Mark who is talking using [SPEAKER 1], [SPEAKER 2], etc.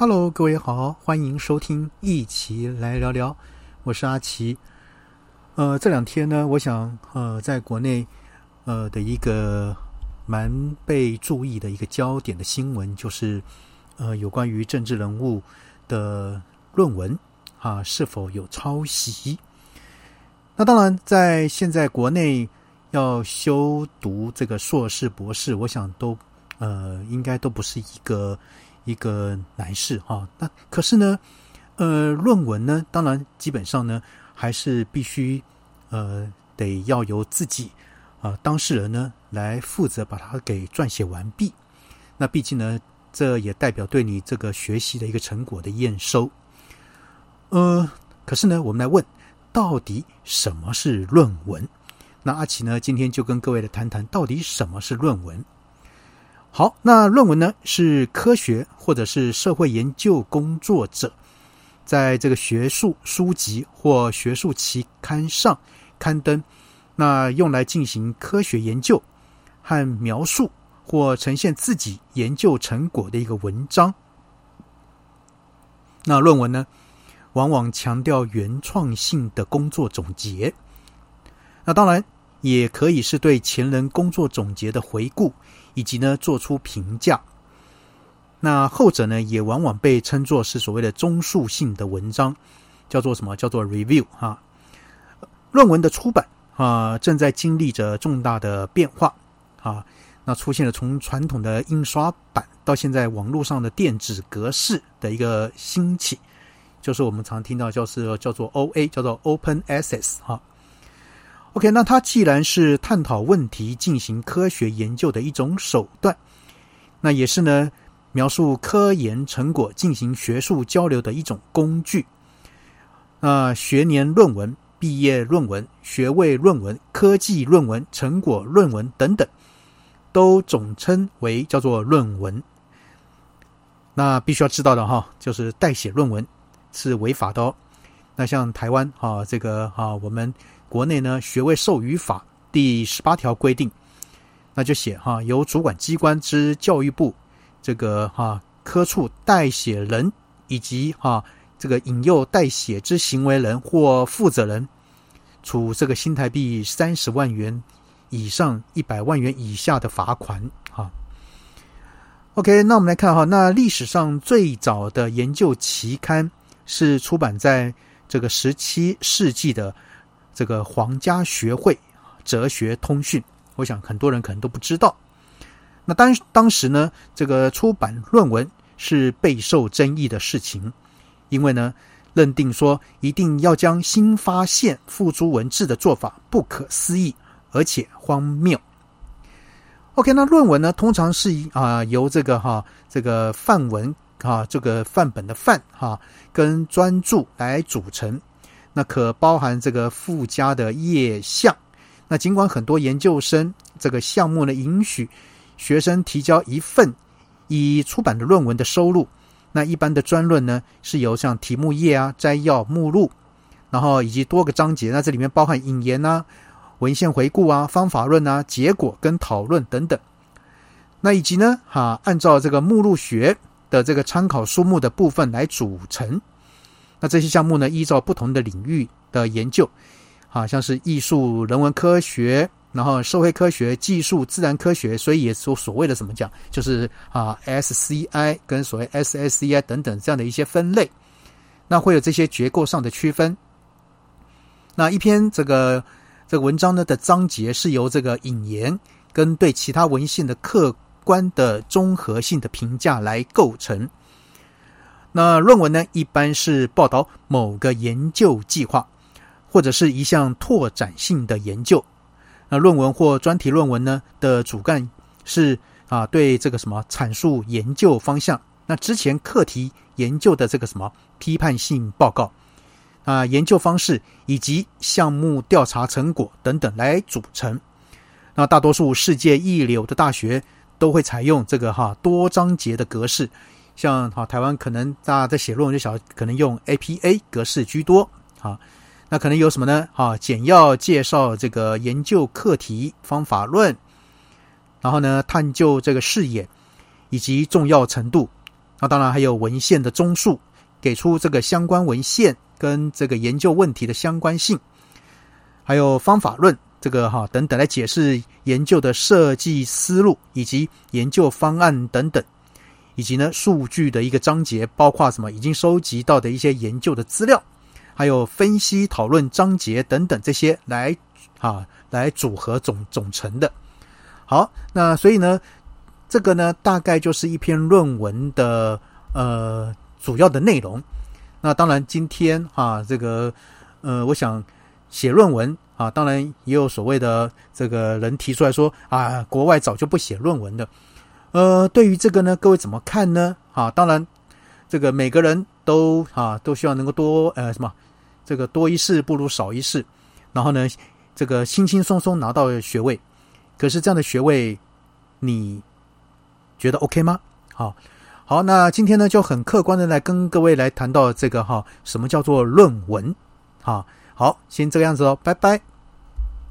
[SPEAKER 1] Hello，各位好，欢迎收听一起来聊聊，我是阿奇。呃，这两天呢，我想呃，在国内呃的一个蛮被注意的一个焦点的新闻，就是呃有关于政治人物的论文啊是否有抄袭。那当然，在现在国内要修读这个硕士、博士，我想都呃应该都不是一个。一个难事哈，那可是呢，呃，论文呢，当然基本上呢，还是必须呃，得要由自己啊当事人呢来负责把它给撰写完毕。那毕竟呢，这也代表对你这个学习的一个成果的验收。呃，可是呢，我们来问，到底什么是论文？那阿奇呢，今天就跟各位来谈谈，到底什么是论文。好，那论文呢是科学或者是社会研究工作者在这个学术书籍或学术期刊上刊登，那用来进行科学研究和描述或呈现自己研究成果的一个文章。那论文呢，往往强调原创性的工作总结。那当然也可以是对前人工作总结的回顾。以及呢，做出评价。那后者呢，也往往被称作是所谓的综述性的文章，叫做什么？叫做 review 哈。论文的出版啊，正在经历着重大的变化啊。那出现了从传统的印刷版到现在网络上的电子格式的一个兴起，就是我们常听到叫是叫做 O A，叫做 Open Access 哈。OK，那它既然是探讨问题、进行科学研究的一种手段，那也是呢描述科研成果、进行学术交流的一种工具。那学年论文、毕业论文、学位论文、科技论文、成果论文等等，都总称为叫做论文。那必须要知道的哈，就是代写论文是违法的哦。那像台湾啊，这个啊，我们。国内呢，学位授予法第十八条规定，那就写哈，由主管机关之教育部这个哈科处代写人以及哈这个引诱代写之行为人或负责人，处这个新台币三十万元以上一百万元以下的罚款。哈，OK，那我们来看哈，那历史上最早的研究期刊是出版在这个十七世纪的。这个皇家学会哲学通讯，我想很多人可能都不知道。那当当时呢，这个出版论文是备受争议的事情，因为呢，认定说一定要将新发现付诸文字的做法不可思议，而且荒谬。OK，那论文呢，通常是啊由这个哈这个范文啊这个范本的范哈跟专著来组成。那可包含这个附加的页项。那尽管很多研究生这个项目呢，允许学生提交一份已出版的论文的收录。那一般的专论呢，是由像题目页啊、摘要、目录，然后以及多个章节。那这里面包含引言啊、文献回顾啊、方法论啊、结果跟讨论等等。那以及呢，哈，按照这个目录学的这个参考书目的部分来组成。那这些项目呢，依照不同的领域的研究，啊，像是艺术、人文科学，然后社会科学、技术、自然科学，所以也所所谓的怎么讲，就是啊，SCI 跟所谓 SSCI 等等这样的一些分类，那会有这些结构上的区分。那一篇这个这个文章呢的章节是由这个引言跟对其他文献的客观的综合性的评价来构成。那论文呢，一般是报道某个研究计划，或者是一项拓展性的研究。那论文或专题论文呢的主干是啊，对这个什么阐述研究方向。那之前课题研究的这个什么批判性报告啊，研究方式以及项目调查成果等等来组成。那大多数世界一流的大学都会采用这个哈多章节的格式。像哈台湾可能大家在写论文就晓可能用 APA 格式居多啊，那可能有什么呢？哈，简要介绍这个研究课题方法论，然后呢，探究这个视野以及重要程度，那当然还有文献的综述，给出这个相关文献跟这个研究问题的相关性，还有方法论这个哈等等来解释研究的设计思路以及研究方案等等，以及呢数据的一个章节，包括什么已经收集到的一些研究的资料，还有分析讨论章节等等这些来啊来组合总总成的。好，那所以呢。这个呢，大概就是一篇论文的呃主要的内容。那当然，今天啊，这个呃，我想写论文啊，当然也有所谓的这个人提出来说啊，国外早就不写论文的。呃，对于这个呢，各位怎么看呢？啊，当然，这个每个人都啊都希望能够多呃什么，这个多一事不如少一事，然后呢，这个轻轻松松拿到学位。可是这样的学位，你。觉得 OK 吗？好，好，那今天呢就很客观的来跟各位来谈到这个哈，什么叫做论文？啊，好，先这个样子哦，拜拜。